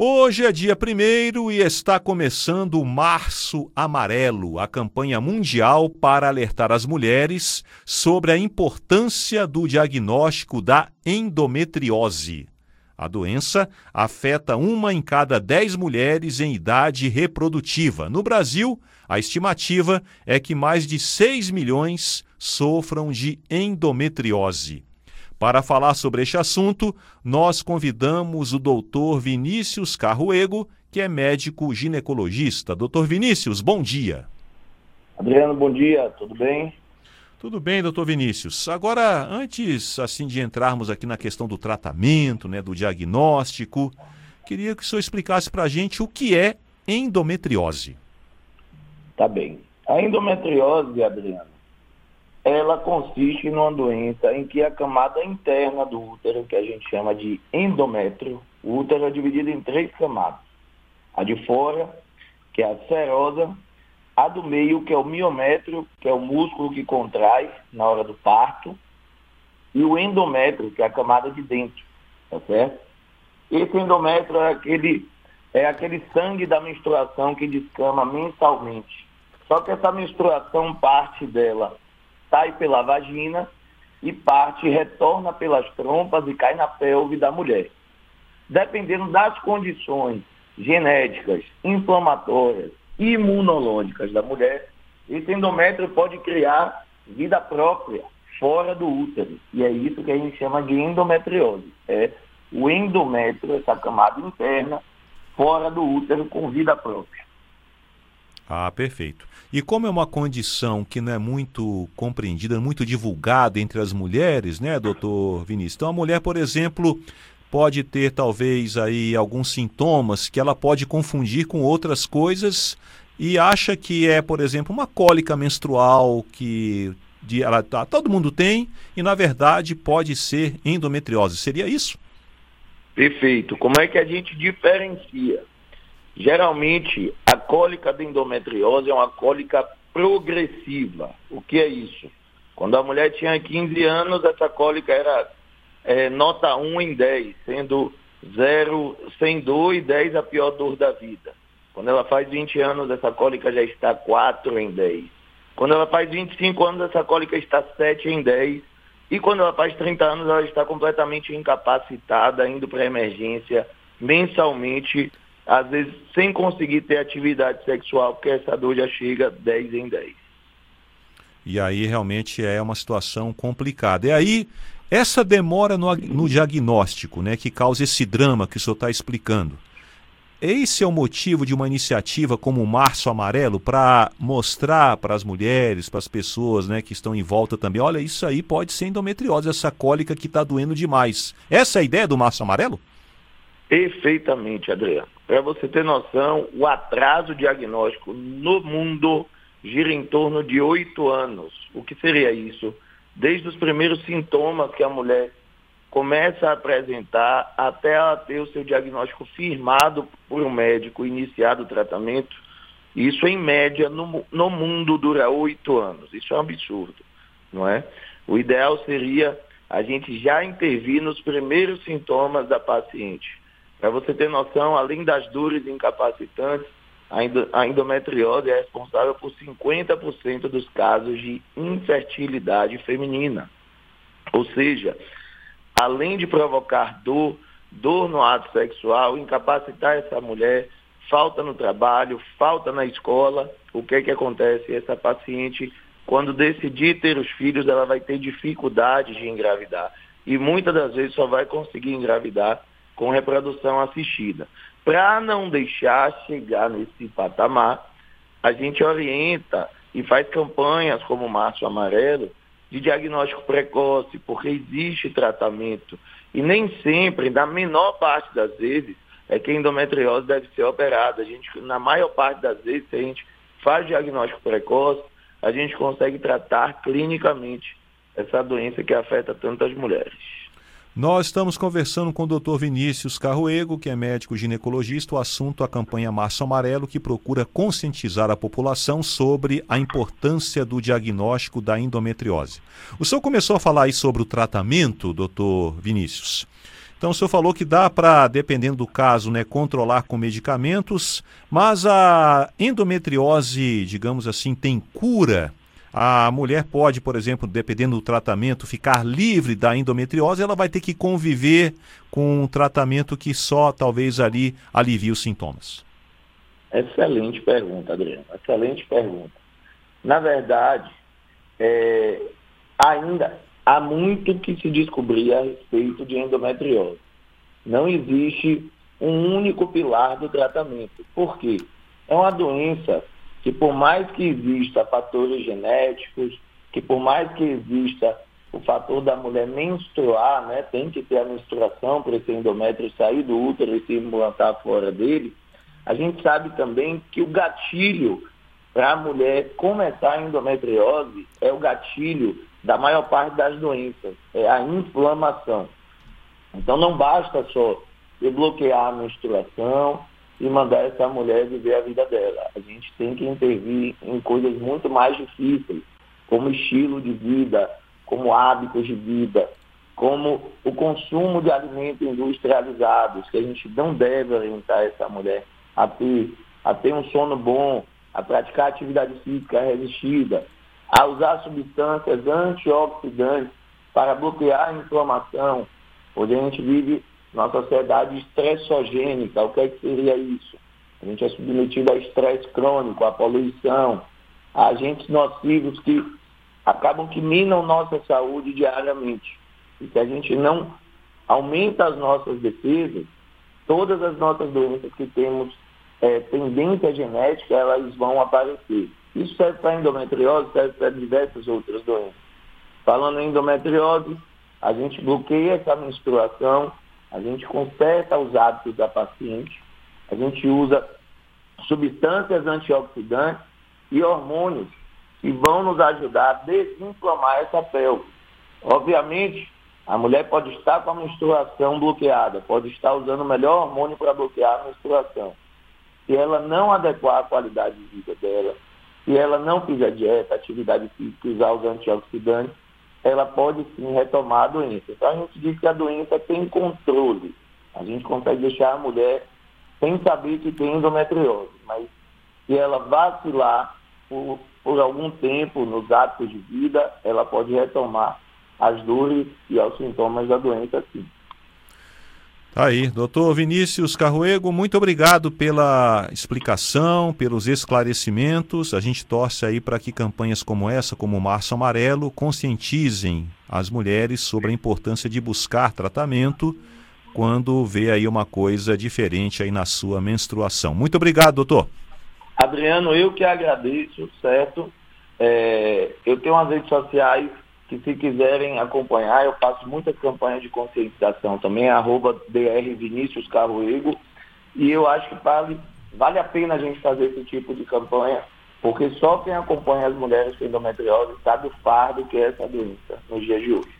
Hoje é dia 1 e está começando o Março Amarelo, a campanha mundial para alertar as mulheres sobre a importância do diagnóstico da endometriose. A doença afeta uma em cada dez mulheres em idade reprodutiva. No Brasil, a estimativa é que mais de 6 milhões sofram de endometriose. Para falar sobre este assunto, nós convidamos o doutor Vinícius Carruego, que é médico ginecologista. Doutor Vinícius, bom dia. Adriano, bom dia, tudo bem? Tudo bem, doutor Vinícius. Agora, antes assim de entrarmos aqui na questão do tratamento, né, do diagnóstico, queria que o senhor explicasse para a gente o que é endometriose. Tá bem. A endometriose, Adriano, ela consiste numa doença em que a camada interna do útero, que a gente chama de endométrio, o útero é dividido em três camadas. A de fora, que é a serosa, a do meio, que é o miométrio, que é o músculo que contrai na hora do parto, e o endométrio, que é a camada de dentro, tá certo? Esse endométrio é aquele, é aquele sangue da menstruação que descama mensalmente. Só que essa menstruação, parte dela sai pela vagina e parte retorna pelas trompas e cai na pelve da mulher. Dependendo das condições genéticas, inflamatórias, imunológicas da mulher, esse endométrio pode criar vida própria fora do útero. E é isso que a gente chama de endometriose. É o endométrio, essa camada interna, fora do útero com vida própria. Ah, perfeito. E como é uma condição que não é muito compreendida, muito divulgada entre as mulheres, né, doutor Vinícius? Então a mulher, por exemplo, pode ter talvez aí alguns sintomas que ela pode confundir com outras coisas e acha que é, por exemplo, uma cólica menstrual que de, ela, tá, todo mundo tem e na verdade pode ser endometriose. Seria isso? Perfeito. Como é que a gente diferencia? Geralmente, a cólica da endometriose é uma cólica progressiva. O que é isso? Quando a mulher tinha 15 anos, essa cólica era é, nota 1 em 10, sendo 0 sem dor e 10 a pior dor da vida. Quando ela faz 20 anos, essa cólica já está 4 em 10. Quando ela faz 25 anos, essa cólica está 7 em 10. E quando ela faz 30 anos, ela está completamente incapacitada, indo para a emergência mensalmente às vezes sem conseguir ter atividade sexual, porque essa dor já chega 10 em 10. E aí realmente é uma situação complicada. E aí, essa demora no, no diagnóstico, né, que causa esse drama que o senhor está explicando. Esse é o motivo de uma iniciativa como o Março Amarelo para mostrar para as mulheres, para as pessoas né, que estão em volta também, olha, isso aí pode ser endometriose, essa cólica que está doendo demais. Essa é a ideia do Março Amarelo? Perfeitamente, Adriano. Para você ter noção, o atraso diagnóstico no mundo gira em torno de oito anos. O que seria isso? Desde os primeiros sintomas que a mulher começa a apresentar até ela ter o seu diagnóstico firmado por um médico, iniciado o tratamento, isso em média no, no mundo dura oito anos. Isso é um absurdo, não é? O ideal seria a gente já intervir nos primeiros sintomas da paciente. Para você ter noção, além das dores incapacitantes, a endometriose é responsável por 50% dos casos de infertilidade feminina. Ou seja, além de provocar dor, dor no ato sexual, incapacitar essa mulher, falta no trabalho, falta na escola, o que é que acontece? Essa paciente, quando decidir ter os filhos, ela vai ter dificuldade de engravidar. E muitas das vezes só vai conseguir engravidar com reprodução assistida. Para não deixar chegar nesse patamar, a gente orienta e faz campanhas como o Março Amarelo de diagnóstico precoce, porque existe tratamento. E nem sempre, na menor parte das vezes, é que a endometriose deve ser operada. A gente, na maior parte das vezes, se a gente faz diagnóstico precoce, a gente consegue tratar clinicamente essa doença que afeta tantas mulheres. Nós estamos conversando com o Dr. Vinícius Carruego, que é médico ginecologista, o assunto a campanha Março Amarelo, que procura conscientizar a população sobre a importância do diagnóstico da endometriose. O senhor começou a falar aí sobre o tratamento, doutor Vinícius. Então o senhor falou que dá para, dependendo do caso, né, controlar com medicamentos, mas a endometriose, digamos assim, tem cura? A mulher pode, por exemplo, dependendo do tratamento, ficar livre da endometriose, ela vai ter que conviver com um tratamento que só talvez ali alivie os sintomas. Excelente pergunta, Adriano. Excelente pergunta. Na verdade, é, ainda há muito que se descobrir a respeito de endometriose. Não existe um único pilar do tratamento. Por quê? É uma doença que por mais que exista fatores genéticos, que por mais que exista o fator da mulher menstruar, né, tem que ter a menstruação para esse endométrio sair do útero e se implantar fora dele, a gente sabe também que o gatilho para a mulher começar a endometriose é o gatilho da maior parte das doenças, é a inflamação. Então não basta só bloquear a menstruação, e mandar essa mulher viver a vida dela. A gente tem que intervir em coisas muito mais difíceis, como estilo de vida, como hábitos de vida, como o consumo de alimentos industrializados, que a gente não deve orientar essa mulher a ter, a ter um sono bom, a praticar atividade física resistida, a usar substâncias antioxidantes para bloquear a inflamação. Hoje a gente vive numa sociedade estressogênica. O que, é que seria isso? A gente é submetido a estresse crônico, a poluição, a agentes nocivos que acabam que minam nossa saúde diariamente. E se a gente não aumenta as nossas defesas, todas as nossas doenças que temos é, tendência genética, elas vão aparecer. Isso serve para endometriose, serve para diversas outras doenças. Falando em endometriose, a gente bloqueia essa menstruação, a gente conserta os hábitos da paciente, a gente usa substâncias antioxidantes e hormônios que vão nos ajudar a desinflamar essa pele. Obviamente, a mulher pode estar com a menstruação bloqueada, pode estar usando o melhor hormônio para bloquear a menstruação. Se ela não adequar a qualidade de vida dela, se ela não fizer dieta, atividade física, usar os antioxidantes, ela pode sim retomar a doença. Então a gente diz que a doença tem controle. A gente consegue deixar a mulher sem saber que tem endometriose, mas se ela vacilar por, por algum tempo nos hábitos de vida, ela pode retomar as dores e os sintomas da doença sim. Tá aí, doutor Vinícius Carruego, muito obrigado pela explicação, pelos esclarecimentos. A gente torce aí para que campanhas como essa, como o Março Amarelo, conscientizem as mulheres sobre a importância de buscar tratamento quando vê aí uma coisa diferente aí na sua menstruação. Muito obrigado, doutor. Adriano, eu que agradeço, certo? É, eu tenho as redes sociais que se quiserem acompanhar, eu faço muitas campanhas de conscientização também, arroba DR Vinícius e eu acho que vale, vale a pena a gente fazer esse tipo de campanha, porque só quem acompanha as mulheres com endometriose sabe o fardo que é essa doença nos dias de hoje.